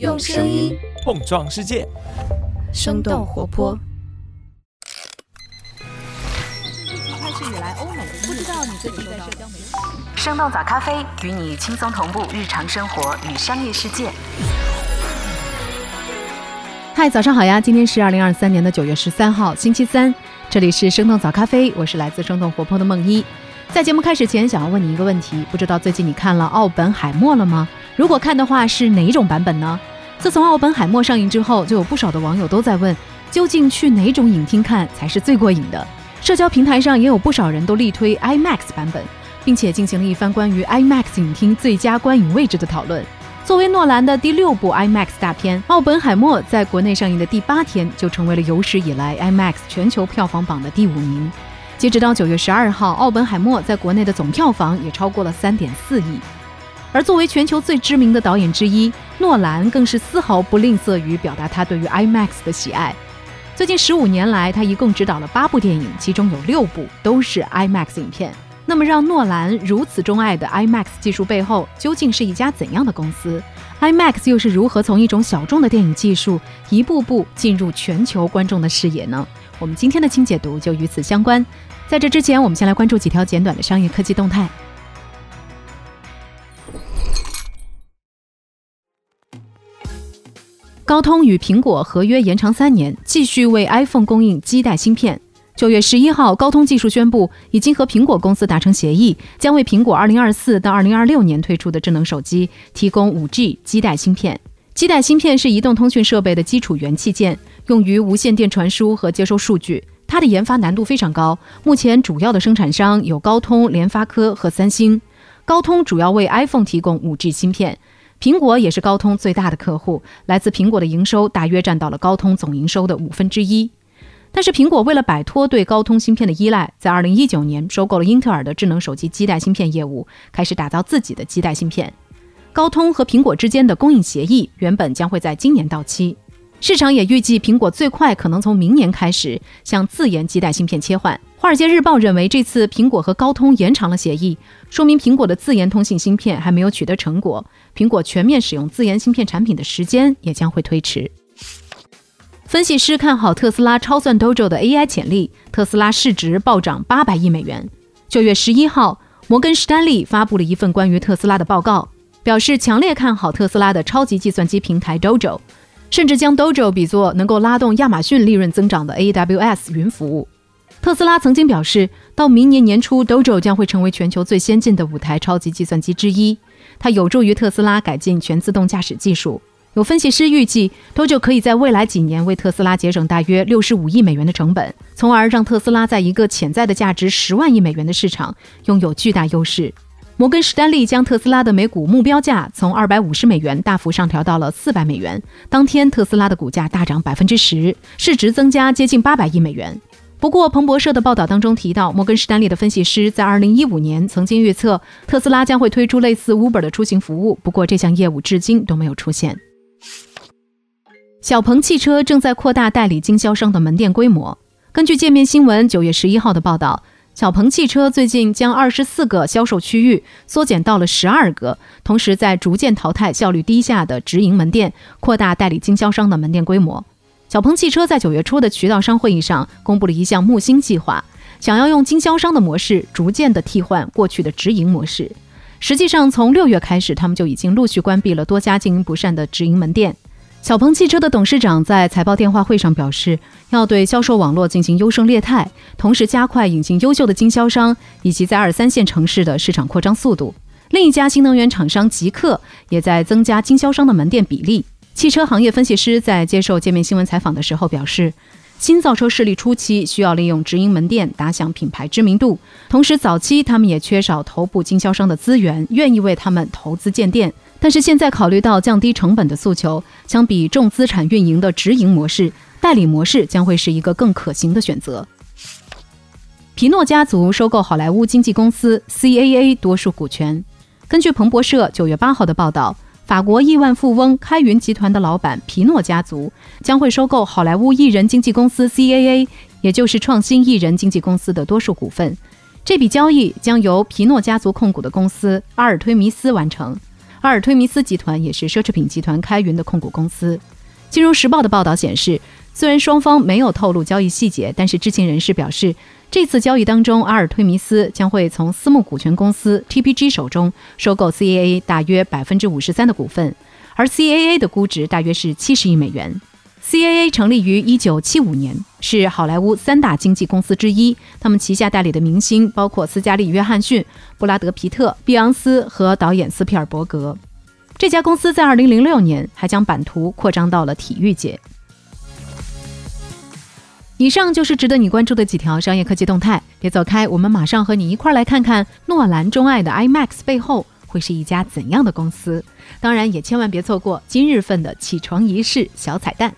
用声音碰撞世界，生动活泼。开始以来，欧美不知道你最近在社交媒体。生动早咖啡与你轻松同步日常生活与商业世界。嗨，早上好呀！今天是二零二三年的九月十三号，星期三。这里是生动早咖啡，我是来自生动活泼的梦一。在节目开始前，想要问你一个问题：不知道最近你看了《奥本海默》了吗？如果看的话，是哪种版本呢？自从《奥本海默》上映之后，就有不少的网友都在问，究竟去哪种影厅看才是最过瘾的？社交平台上也有不少人都力推 IMAX 版本，并且进行了一番关于 IMAX 影厅最佳观影位置的讨论。作为诺兰的第六部 IMAX 大片，《奥本海默》在国内上映的第八天就成为了有史以来 IMAX 全球票房榜的第五名。截止到九月十二号，《奥本海默》在国内的总票房也超过了三点四亿。而作为全球最知名的导演之一，诺兰更是丝毫不吝啬于表达他对于 IMAX 的喜爱。最近十五年来，他一共执导了八部电影，其中有六部都是 IMAX 影片。那么，让诺兰如此钟爱的 IMAX 技术背后，究竟是一家怎样的公司？IMAX 又是如何从一种小众的电影技术，一步步进入全球观众的视野呢？我们今天的清解读就与此相关。在这之前，我们先来关注几条简短的商业科技动态。高通与苹果合约延长三年，继续为 iPhone 供应基带芯片。九月十一号，高通技术宣布已经和苹果公司达成协议，将为苹果二零二四到二零二六年推出的智能手机提供五 G 基带芯片。基带芯片是移动通讯设备的基础元器件，用于无线电传输和接收数据。它的研发难度非常高，目前主要的生产商有高通、联发科和三星。高通主要为 iPhone 提供五 G 芯片。苹果也是高通最大的客户，来自苹果的营收大约占到了高通总营收的五分之一。但是苹果为了摆脱对高通芯片的依赖，在二零一九年收购了英特尔的智能手机基带芯片业务，开始打造自己的基带芯片。高通和苹果之间的供应协议原本将会在今年到期，市场也预计苹果最快可能从明年开始向自研基带芯片切换。华尔街日报认为，这次苹果和高通延长了协议，说明苹果的自研通信芯片还没有取得成果，苹果全面使用自研芯片产品的时间也将会推迟。分析师看好特斯拉超算 Dojo 的 AI 潜力，特斯拉市值暴涨八百亿美元。九月十一号，摩根士丹利发布了一份关于特斯拉的报告，表示强烈看好特斯拉的超级计算机平台 Dojo，甚至将 Dojo 比作能够拉动亚马逊利润增长的 AWS 云服务。特斯拉曾经表示，到明年年初，Dojo 将会成为全球最先进的五台超级计算机之一。它有助于特斯拉改进全自动驾驶技术。有分析师预计，Dojo 可以在未来几年为特斯拉节省大约六十五亿美元的成本，从而让特斯拉在一个潜在的价值十万亿美元的市场拥有巨大优势。摩根士丹利将特斯拉的每股目标价从二百五十美元大幅上调到了四百美元。当天，特斯拉的股价大涨百分之十，市值增加接近八百亿美元。不过，彭博社的报道当中提到，摩根士丹利的分析师在2015年曾经预测特斯拉将会推出类似 Uber 的出行服务。不过，这项业务至今都没有出现。小鹏汽车正在扩大代理经销商的门店规模。根据界面新闻9月11号的报道，小鹏汽车最近将24个销售区域缩减到了12个，同时在逐渐淘汰效率低下的直营门店，扩大代理经销商的门店规模。小鹏汽车在九月初的渠道商会议上公布了一项木星计划，想要用经销商的模式逐渐的替换过去的直营模式。实际上，从六月开始，他们就已经陆续关闭了多家经营不善的直营门店。小鹏汽车的董事长在财报电话会上表示，要对销售网络进行优胜劣汰，同时加快引进优秀的经销商以及在二三线城市的市场扩张速度。另一家新能源厂商极客也在增加经销商的门店比例。汽车行业分析师在接受界面新闻采访的时候表示，新造车势力初期需要利用直营门店打响品牌知名度，同时早期他们也缺少头部经销商的资源，愿意为他们投资建店。但是现在考虑到降低成本的诉求，相比重资产运营的直营模式，代理模式将会是一个更可行的选择。皮诺家族收购好莱坞经纪公司 CAA 多数股权。根据彭博社九月八号的报道。法国亿万富翁开云集团的老板皮诺家族将会收购好莱坞艺人经纪公司 CAA，也就是创新艺人经纪公司的多数股份。这笔交易将由皮诺家族控股的公司阿尔忒弥斯完成。阿尔忒弥斯集团也是奢侈品集团开云的控股公司。金融时报的报道显示，虽然双方没有透露交易细节，但是知情人士表示，这次交易当中，阿尔忒弥斯将会从私募股权公司 TPG 手中收购 CAA 大约百分之五十三的股份，而 CAA 的估值大约是七十亿美元。CAA 成立于一九七五年，是好莱坞三大经纪公司之一。他们旗下代理的明星包括斯嘉丽·约翰逊、布拉德·皮特、碧昂斯和导演斯皮尔伯格。这家公司在二零零六年还将版图扩张到了体育界。以上就是值得你关注的几条商业科技动态。别走开，我们马上和你一块儿来看看诺兰钟爱的 IMAX 背后会是一家怎样的公司。当然，也千万别错过今日份的起床仪式小彩蛋。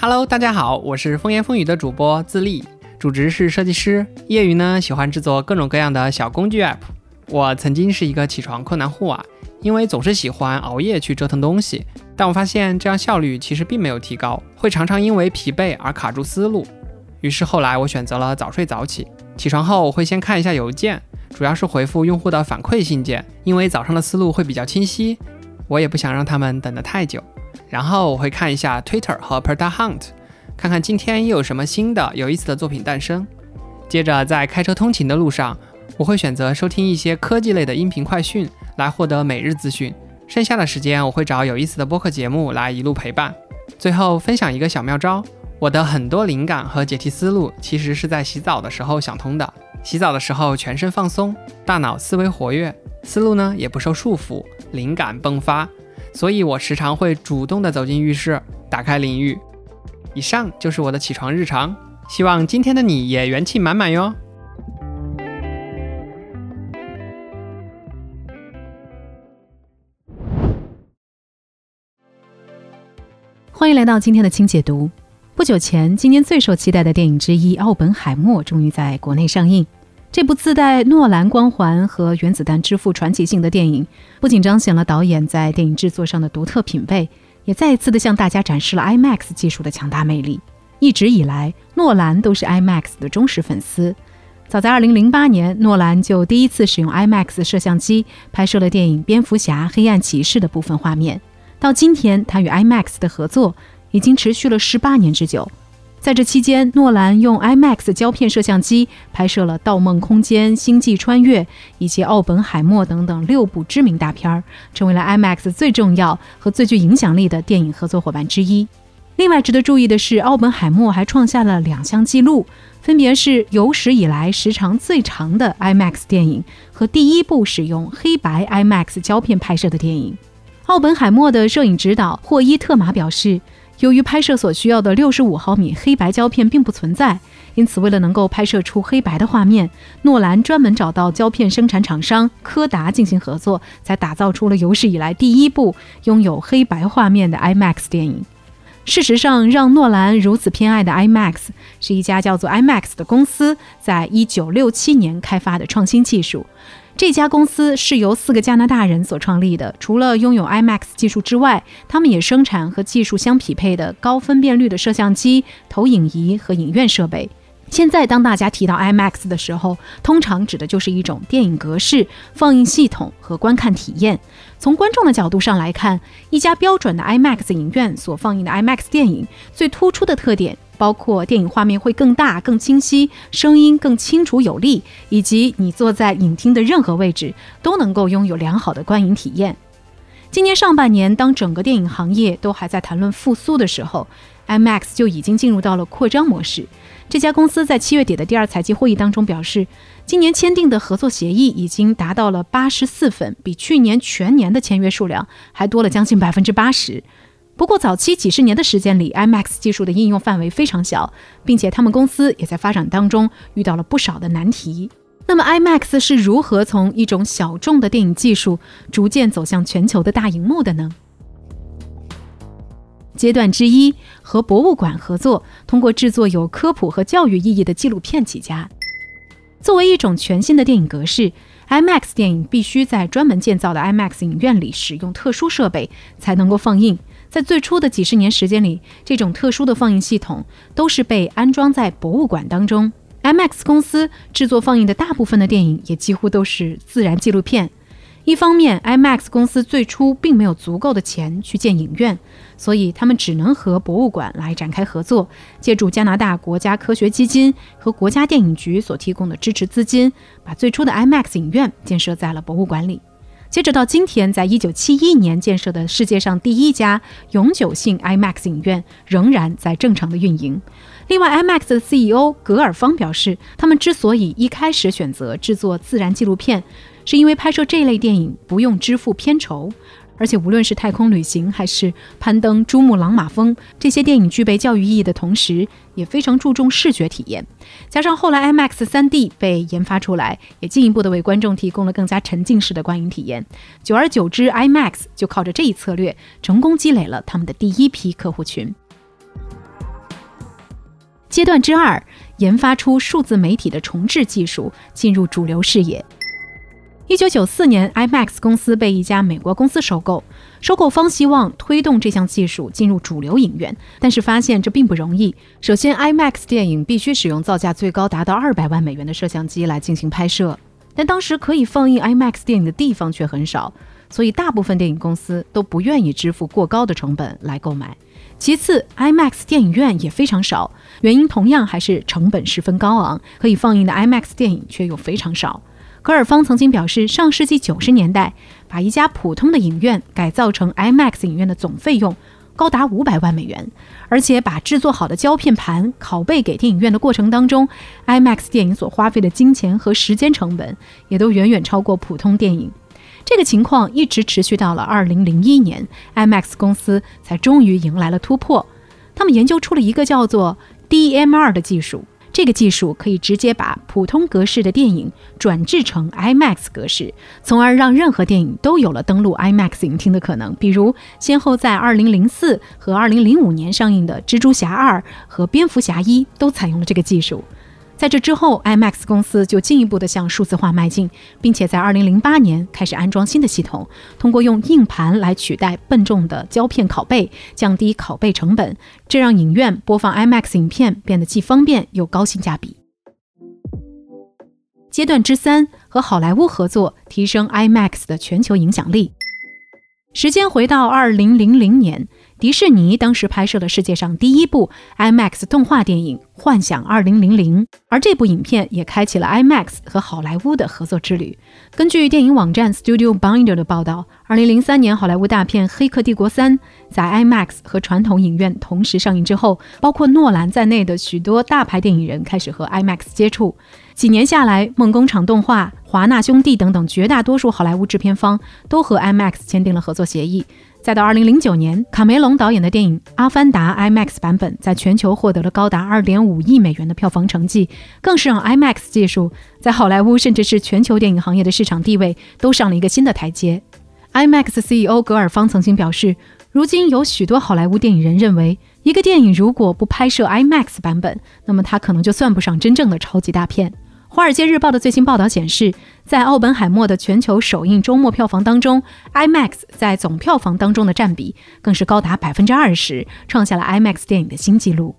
Hello，大家好，我是风言风语的主播自立，主职是设计师，业余呢喜欢制作各种各样的小工具 App。我曾经是一个起床困难户啊，因为总是喜欢熬夜去折腾东西，但我发现这样效率其实并没有提高，会常常因为疲惫而卡住思路。于是后来我选择了早睡早起，起床后我会先看一下邮件，主要是回复用户的反馈信件，因为早上的思路会比较清晰，我也不想让他们等得太久。然后我会看一下 Twitter 和 Perta Hunt，看看今天又有什么新的有意思的作品诞生。接着在开车通勤的路上，我会选择收听一些科技类的音频快讯来获得每日资讯。剩下的时间我会找有意思的播客节目来一路陪伴。最后分享一个小妙招：我的很多灵感和解题思路其实是在洗澡的时候想通的。洗澡的时候全身放松，大脑思维活跃，思路呢也不受束缚，灵感迸发。所以我时常会主动的走进浴室，打开淋浴。以上就是我的起床日常，希望今天的你也元气满满哟。欢迎来到今天的轻解读。不久前，今年最受期待的电影之一《奥本海默》终于在国内上映。这部自带诺兰光环和原子弹之父传奇性的电影，不仅彰显了导演在电影制作上的独特品味，也再一次的向大家展示了 IMAX 技术的强大魅力。一直以来，诺兰都是 IMAX 的忠实粉丝。早在2008年，诺兰就第一次使用 IMAX 摄像机拍摄了电影《蝙蝠侠：黑暗骑士》的部分画面。到今天，他与 IMAX 的合作已经持续了18年之久。在这期间，诺兰用 IMAX 胶片摄像机拍摄了《盗梦空间》《星际穿越》以及《奥本海默》等等六部知名大片儿，成为了 IMAX 最重要和最具影响力的电影合作伙伴之一。另外值得注意的是，《奥本海默》还创下了两项纪录，分别是有史以来时长最长的 IMAX 电影和第一部使用黑白 IMAX 胶片拍摄的电影。《奥本海默》的摄影指导霍伊特马表示。由于拍摄所需要的六十五毫米黑白胶片并不存在，因此为了能够拍摄出黑白的画面，诺兰专门找到胶片生产厂商柯达进行合作，才打造出了有史以来第一部拥有黑白画面的 IMAX 电影。事实上，让诺兰如此偏爱的 IMAX 是一家叫做 IMAX 的公司在一九六七年开发的创新技术。这家公司是由四个加拿大人所创立的。除了拥有 IMAX 技术之外，他们也生产和技术相匹配的高分辨率的摄像机、投影仪和影院设备。现在，当大家提到 IMAX 的时候，通常指的就是一种电影格式、放映系统和观看体验。从观众的角度上来看，一家标准的 IMAX 影院所放映的 IMAX 电影，最突出的特点。包括电影画面会更大、更清晰，声音更清楚有力，以及你坐在影厅的任何位置都能够拥有良好的观影体验。今年上半年，当整个电影行业都还在谈论复苏的时候，IMAX 就已经进入到了扩张模式。这家公司在七月底的第二财季会议当中表示，今年签订的合作协议已经达到了八十四份，比去年全年的签约数量还多了将近百分之八十。不过，早期几十年的时间里，IMAX 技术的应用范围非常小，并且他们公司也在发展当中遇到了不少的难题。那么，IMAX 是如何从一种小众的电影技术逐渐走向全球的大荧幕的呢？阶段之一，和博物馆合作，通过制作有科普和教育意义的纪录片起家。作为一种全新的电影格式，IMAX 电影必须在专门建造的 IMAX 影院里使用特殊设备才能够放映。在最初的几十年时间里，这种特殊的放映系统都是被安装在博物馆当中。IMAX 公司制作放映的大部分的电影也几乎都是自然纪录片。一方面，IMAX 公司最初并没有足够的钱去建影院，所以他们只能和博物馆来展开合作，借助加拿大国家科学基金和国家电影局所提供的支持资金，把最初的 IMAX 影院建设在了博物馆里。接着到今天，在一九七一年建设的世界上第一家永久性 IMAX 影院仍然在正常的运营。另外，IMAX 的 CEO 格尔方表示，他们之所以一开始选择制作自然纪录片，是因为拍摄这类电影不用支付片酬。而且，无论是太空旅行还是攀登珠穆朗玛峰，这些电影具备教育意义的同时，也非常注重视觉体验。加上后来 IMAX 3D 被研发出来，也进一步的为观众提供了更加沉浸式的观影体验。久而久之，IMAX 就靠着这一策略，成功积累了他们的第一批客户群。阶段之二，研发出数字媒体的重置技术，进入主流视野。一九九四年，IMAX 公司被一家美国公司收购。收购方希望推动这项技术进入主流影院，但是发现这并不容易。首先，IMAX 电影必须使用造价最高达到二百万美元的摄像机来进行拍摄，但当时可以放映 IMAX 电影的地方却很少，所以大部分电影公司都不愿意支付过高的成本来购买。其次，IMAX 电影院也非常少，原因同样还是成本十分高昂，可以放映的 IMAX 电影却又非常少。格尔方曾经表示，上世纪九十年代，把一家普通的影院改造成 IMAX 影院的总费用高达五百万美元，而且把制作好的胶片盘拷贝给电影院的过程当中，IMAX 电影所花费的金钱和时间成本也都远远超过普通电影。这个情况一直持续到了二零零一年，IMAX 公司才终于迎来了突破，他们研究出了一个叫做 DMR 的技术。这个技术可以直接把普通格式的电影转制成 IMAX 格式，从而让任何电影都有了登录 IMAX 影厅的可能。比如，先后在2004和2005年上映的《蜘蛛侠2》和《蝙蝠侠一》都采用了这个技术。在这之后，IMAX 公司就进一步的向数字化迈进，并且在2008年开始安装新的系统，通过用硬盘来取代笨重的胶片拷贝，降低拷贝成本，这让影院播放 IMAX 影片变得既方便又高性价比。阶段之三，和好莱坞合作，提升 IMAX 的全球影响力。时间回到2000年。迪士尼当时拍摄了世界上第一部 IMAX 动画电影《幻想2000》，而这部影片也开启了 IMAX 和好莱坞的合作之旅。根据电影网站 Studio Binder 的报道，2003年好莱坞大片《黑客帝国3》在 IMAX 和传统影院同时上映之后，包括诺兰在内的许多大牌电影人开始和 IMAX 接触。几年下来，梦工厂动画、华纳兄弟等等绝大多数好莱坞制片方都和 IMAX 签订了合作协议。再到二零零九年，卡梅隆导演的电影《阿凡达》IMAX 版本在全球获得了高达二点五亿美元的票房成绩，更是让 IMAX 技术在好莱坞甚至是全球电影行业的市场地位都上了一个新的台阶。IMAX CEO 格尔方曾经表示，如今有许多好莱坞电影人认为，一个电影如果不拍摄 IMAX 版本，那么它可能就算不上真正的超级大片。《华尔街日报》的最新报道显示，在奥本海默的全球首映周末票房当中，IMAX 在总票房当中的占比更是高达百分之二十，创下了 IMAX 电影的新纪录。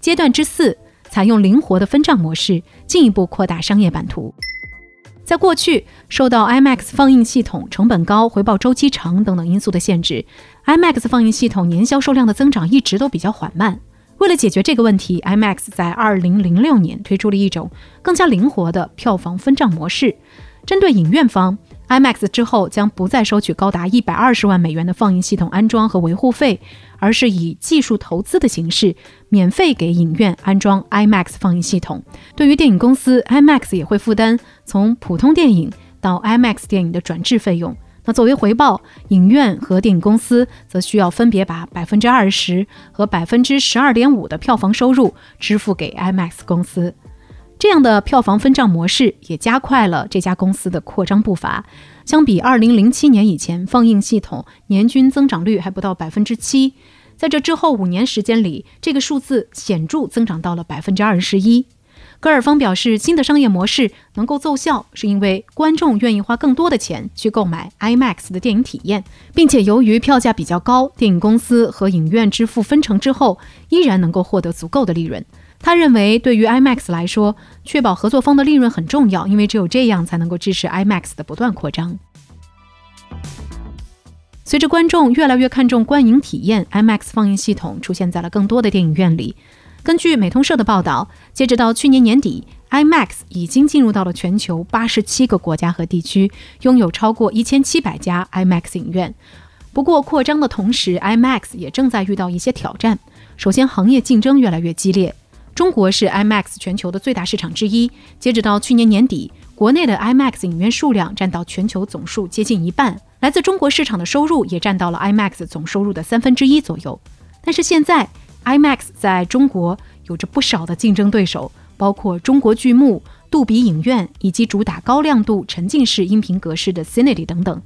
阶段之四，采用灵活的分账模式，进一步扩大商业版图。在过去，受到 IMAX 放映系统成本高、回报周期长等等因素的限制，IMAX 放映系统年销售量的增长一直都比较缓慢。为了解决这个问题，IMAX 在2006年推出了一种更加灵活的票房分账模式。针对影院方，IMAX 之后将不再收取高达120万美元的放映系统安装和维护费，而是以技术投资的形式，免费给影院安装 IMAX 放映系统。对于电影公司，IMAX 也会负担从普通电影到 IMAX 电影的转制费用。那作为回报，影院和电影公司则需要分别把百分之二十和百分之十二点五的票房收入支付给 IMAX 公司。这样的票房分账模式也加快了这家公司的扩张步伐。相比二零零七年以前，放映系统年均增长率还不到百分之七，在这之后五年时间里，这个数字显著增长到了百分之二十一。戈尔方表示，新的商业模式能够奏效，是因为观众愿意花更多的钱去购买 IMAX 的电影体验，并且由于票价比较高，电影公司和影院支付分成之后，依然能够获得足够的利润。他认为，对于 IMAX 来说，确保合作方的利润很重要，因为只有这样才能够支持 IMAX 的不断扩张。随着观众越来越看重观影体验，IMAX 放映系统出现在了更多的电影院里。根据美通社的报道，截止到去年年底，IMAX 已经进入到了全球八十七个国家和地区，拥有超过一千七百家 IMAX 影院。不过，扩张的同时，IMAX 也正在遇到一些挑战。首先，行业竞争越来越激烈。中国是 IMAX 全球的最大市场之一。截止到去年年底，国内的 IMAX 影院数量占到全球总数接近一半，来自中国市场的收入也占到了 IMAX 总收入的三分之一左右。但是现在，IMAX 在中国有着不少的竞争对手，包括中国巨幕、杜比影院以及主打高亮度沉浸式音频格式的 Cinity 等等。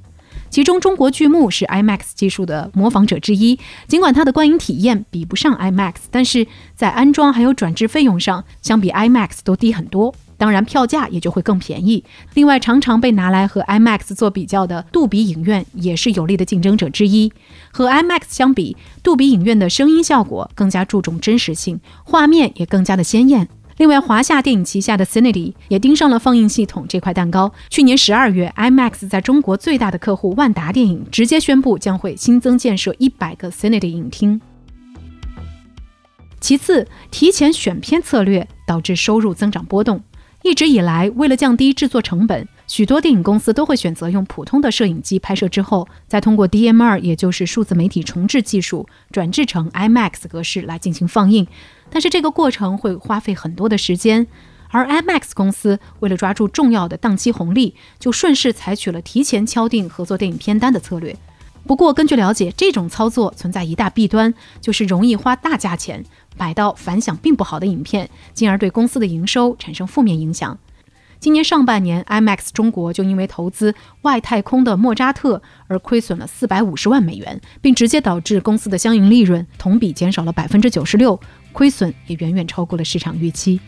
其中，中国巨幕是 IMAX 技术的模仿者之一。尽管它的观影体验比不上 IMAX，但是在安装还有转制费用上，相比 IMAX 都低很多。当然，票价也就会更便宜。另外，常常被拿来和 IMAX 做比较的杜比影院也是有力的竞争者之一。和 IMAX 相比，杜比影院的声音效果更加注重真实性，画面也更加的鲜艳。另外，华夏电影旗下的 Cinity 也盯上了放映系统这块蛋糕。去年十二月，IMAX 在中国最大的客户万达电影直接宣布将会新增建设一百个 Cinity 影厅。其次，提前选片策略导致收入增长波动。一直以来，为了降低制作成本，许多电影公司都会选择用普通的摄影机拍摄，之后再通过 DMR，也就是数字媒体重制技术，转制成 IMAX 格式来进行放映。但是这个过程会花费很多的时间，而 IMAX 公司为了抓住重要的档期红利，就顺势采取了提前敲定合作电影片单的策略。不过，根据了解，这种操作存在一大弊端，就是容易花大价钱。摆到反响并不好的影片，进而对公司的营收产生负面影响。今年上半年，IMAX 中国就因为投资外太空的莫扎特而亏损了四百五十万美元，并直接导致公司的相应利润同比减少了百分之九十六，亏损也远远超过了市场预期。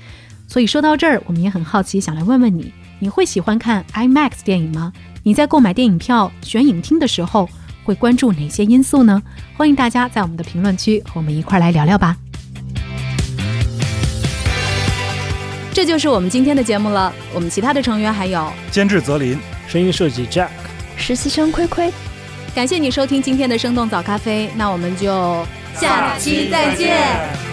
所以说到这儿，我们也很好奇，想来问问你，你会喜欢看 IMAX 电影吗？你在购买电影票、选影厅的时候会关注哪些因素呢？欢迎大家在我们的评论区和我们一块来聊聊吧。这就是我们今天的节目了。我们其他的成员还有监制泽林，声音设计 Jack，实习生亏亏。感谢你收听今天的生动早咖啡，那我们就下期再见。